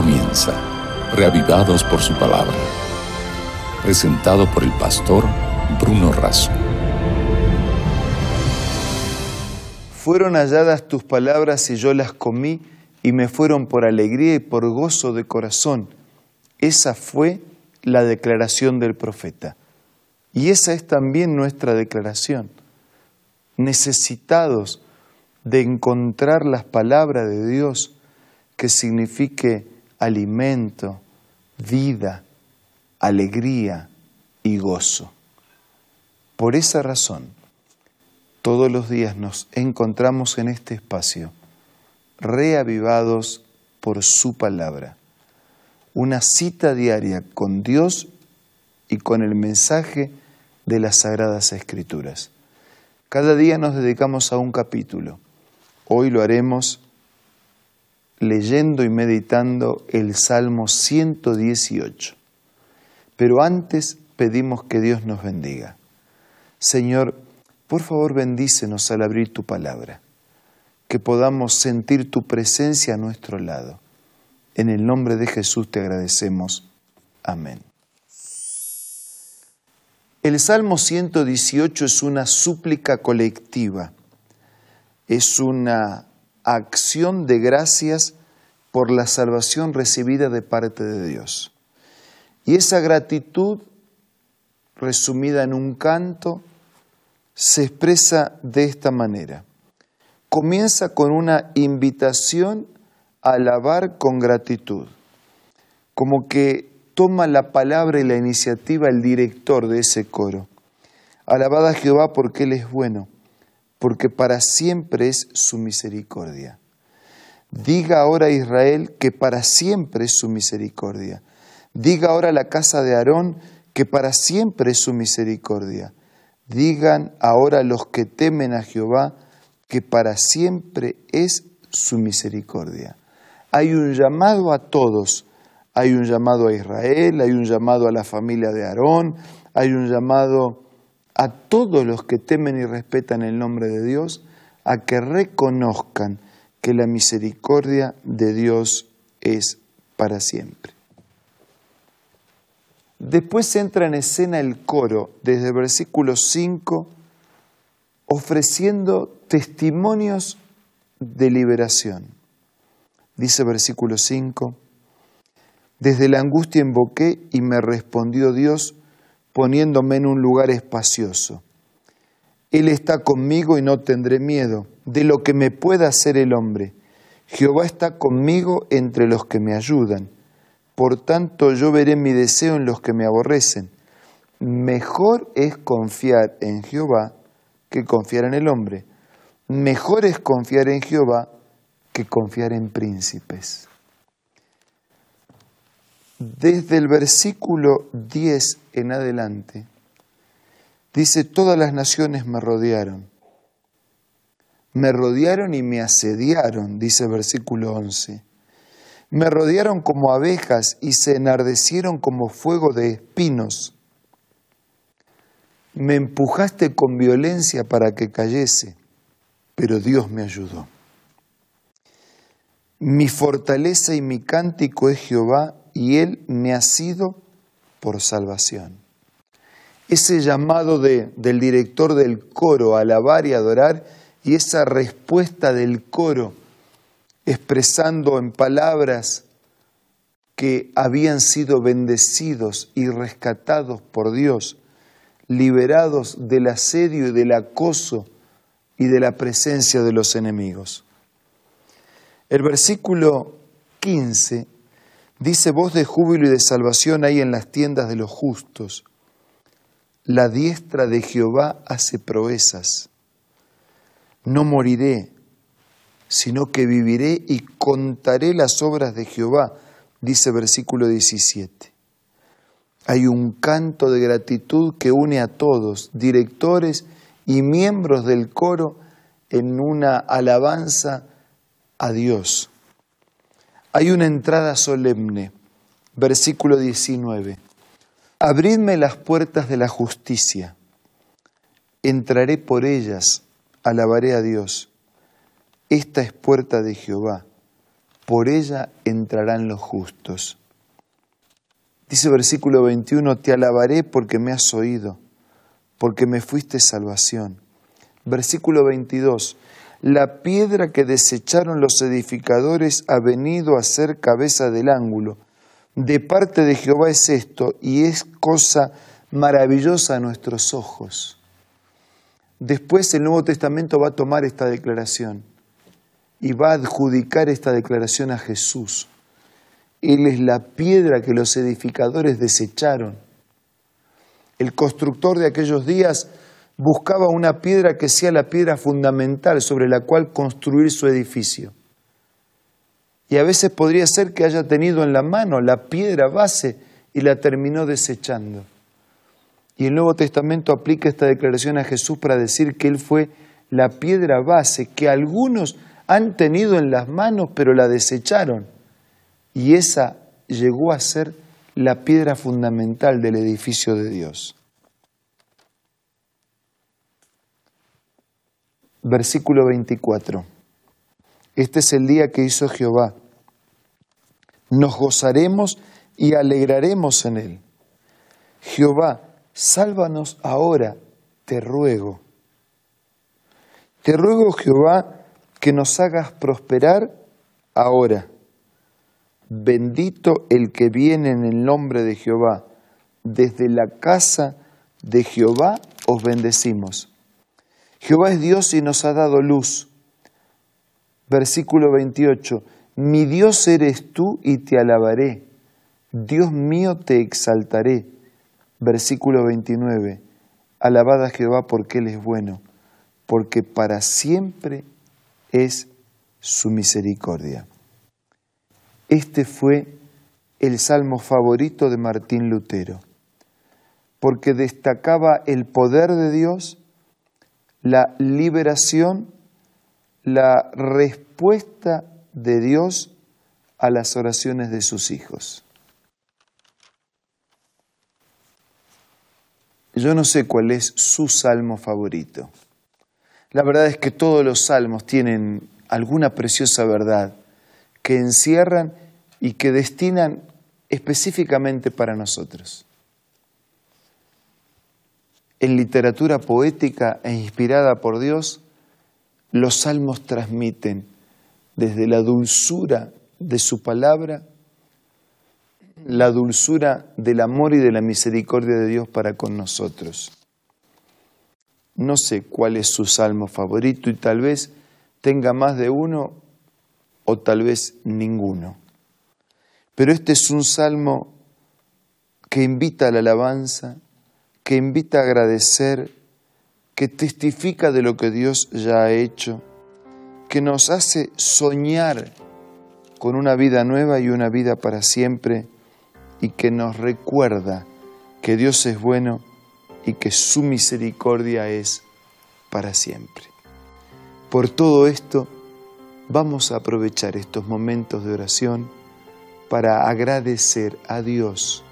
comienza, reavivados por su palabra. Presentado por el pastor Bruno Razo. Fueron halladas tus palabras y yo las comí y me fueron por alegría y por gozo de corazón. Esa fue la declaración del profeta. Y esa es también nuestra declaración. Necesitados de encontrar las palabras de Dios que signifique alimento, vida, alegría y gozo. Por esa razón, todos los días nos encontramos en este espacio, reavivados por su palabra. Una cita diaria con Dios y con el mensaje de las Sagradas Escrituras. Cada día nos dedicamos a un capítulo. Hoy lo haremos leyendo y meditando el Salmo 118. Pero antes pedimos que Dios nos bendiga. Señor, por favor bendícenos al abrir tu palabra, que podamos sentir tu presencia a nuestro lado. En el nombre de Jesús te agradecemos. Amén. El Salmo 118 es una súplica colectiva es una acción de gracias por la salvación recibida de parte de Dios. Y esa gratitud, resumida en un canto, se expresa de esta manera. Comienza con una invitación a alabar con gratitud, como que toma la palabra y la iniciativa el director de ese coro. Alabada a Jehová porque Él es bueno porque para siempre es su misericordia. Diga ahora a Israel que para siempre es su misericordia. Diga ahora a la casa de Aarón que para siempre es su misericordia. Digan ahora los que temen a Jehová que para siempre es su misericordia. Hay un llamado a todos. Hay un llamado a Israel, hay un llamado a la familia de Aarón, hay un llamado a todos los que temen y respetan el nombre de Dios a que reconozcan que la misericordia de Dios es para siempre. Después entra en escena el coro desde el versículo 5 ofreciendo testimonios de liberación. Dice versículo 5, desde la angustia invoqué y me respondió Dios poniéndome en un lugar espacioso. Él está conmigo y no tendré miedo de lo que me pueda hacer el hombre. Jehová está conmigo entre los que me ayudan. Por tanto yo veré mi deseo en los que me aborrecen. Mejor es confiar en Jehová que confiar en el hombre. Mejor es confiar en Jehová que confiar en príncipes. Desde el versículo 10 en adelante, dice, todas las naciones me rodearon. Me rodearon y me asediaron, dice el versículo 11. Me rodearon como abejas y se enardecieron como fuego de espinos. Me empujaste con violencia para que cayese, pero Dios me ayudó. Mi fortaleza y mi cántico es Jehová y Él me ha sido por salvación. Ese llamado de, del director del coro a alabar y adorar y esa respuesta del coro expresando en palabras que habían sido bendecidos y rescatados por Dios, liberados del asedio y del acoso y de la presencia de los enemigos. El versículo 15 Dice voz de júbilo y de salvación hay en las tiendas de los justos. La diestra de Jehová hace proezas. No moriré, sino que viviré y contaré las obras de Jehová, dice versículo 17. Hay un canto de gratitud que une a todos, directores y miembros del coro, en una alabanza a Dios hay una entrada solemne. Versículo 19. Abridme las puertas de la justicia. Entraré por ellas, alabaré a Dios. Esta es puerta de Jehová. por ella entrarán los justos. Dice versículo 21, te alabaré porque me has oído, porque me fuiste salvación. Versículo 22, la piedra que desecharon los edificadores ha venido a ser cabeza del ángulo. De parte de Jehová es esto y es cosa maravillosa a nuestros ojos. Después el Nuevo Testamento va a tomar esta declaración y va a adjudicar esta declaración a Jesús. Él es la piedra que los edificadores desecharon. El constructor de aquellos días buscaba una piedra que sea la piedra fundamental sobre la cual construir su edificio. Y a veces podría ser que haya tenido en la mano la piedra base y la terminó desechando. Y el Nuevo Testamento aplica esta declaración a Jesús para decir que Él fue la piedra base que algunos han tenido en las manos pero la desecharon. Y esa llegó a ser la piedra fundamental del edificio de Dios. Versículo 24. Este es el día que hizo Jehová. Nos gozaremos y alegraremos en él. Jehová, sálvanos ahora, te ruego. Te ruego, Jehová, que nos hagas prosperar ahora. Bendito el que viene en el nombre de Jehová. Desde la casa de Jehová os bendecimos. Jehová es Dios y nos ha dado luz. Versículo 28. Mi Dios eres tú y te alabaré. Dios mío te exaltaré. Versículo 29. Alabad a Jehová porque Él es bueno, porque para siempre es su misericordia. Este fue el salmo favorito de Martín Lutero, porque destacaba el poder de Dios, la liberación, la respuesta de Dios a las oraciones de sus hijos. Yo no sé cuál es su salmo favorito. La verdad es que todos los salmos tienen alguna preciosa verdad que encierran y que destinan específicamente para nosotros. En literatura poética e inspirada por Dios, los salmos transmiten desde la dulzura de su palabra, la dulzura del amor y de la misericordia de Dios para con nosotros. No sé cuál es su salmo favorito y tal vez tenga más de uno o tal vez ninguno. Pero este es un salmo que invita a la alabanza, que invita a agradecer, que testifica de lo que Dios ya ha hecho, que nos hace soñar con una vida nueva y una vida para siempre y que nos recuerda que Dios es bueno y que su misericordia es para siempre. Por todo esto, vamos a aprovechar estos momentos de oración para agradecer a Dios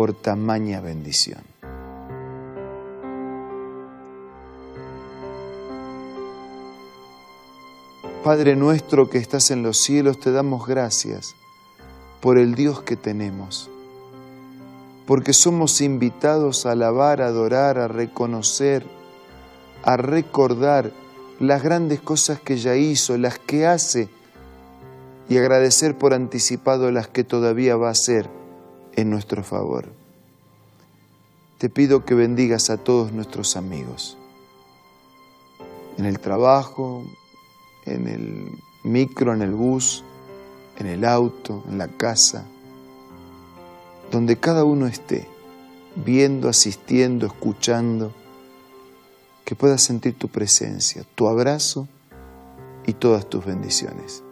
por tamaña bendición. Padre nuestro que estás en los cielos, te damos gracias por el Dios que tenemos porque somos invitados a alabar, a adorar, a reconocer, a recordar las grandes cosas que ya hizo, las que hace, y agradecer por anticipado las que todavía va a hacer en nuestro favor. Te pido que bendigas a todos nuestros amigos, en el trabajo, en el micro, en el bus, en el auto, en la casa donde cada uno esté, viendo, asistiendo, escuchando, que pueda sentir tu presencia, tu abrazo y todas tus bendiciones.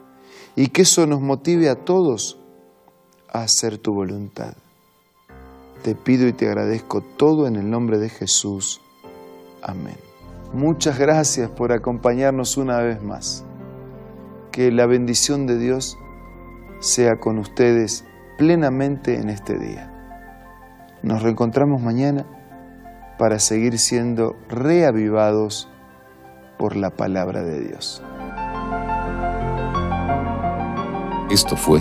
Y que eso nos motive a todos hacer tu voluntad. Te pido y te agradezco todo en el nombre de Jesús. Amén. Muchas gracias por acompañarnos una vez más. Que la bendición de Dios sea con ustedes plenamente en este día. Nos reencontramos mañana para seguir siendo reavivados por la palabra de Dios. Esto fue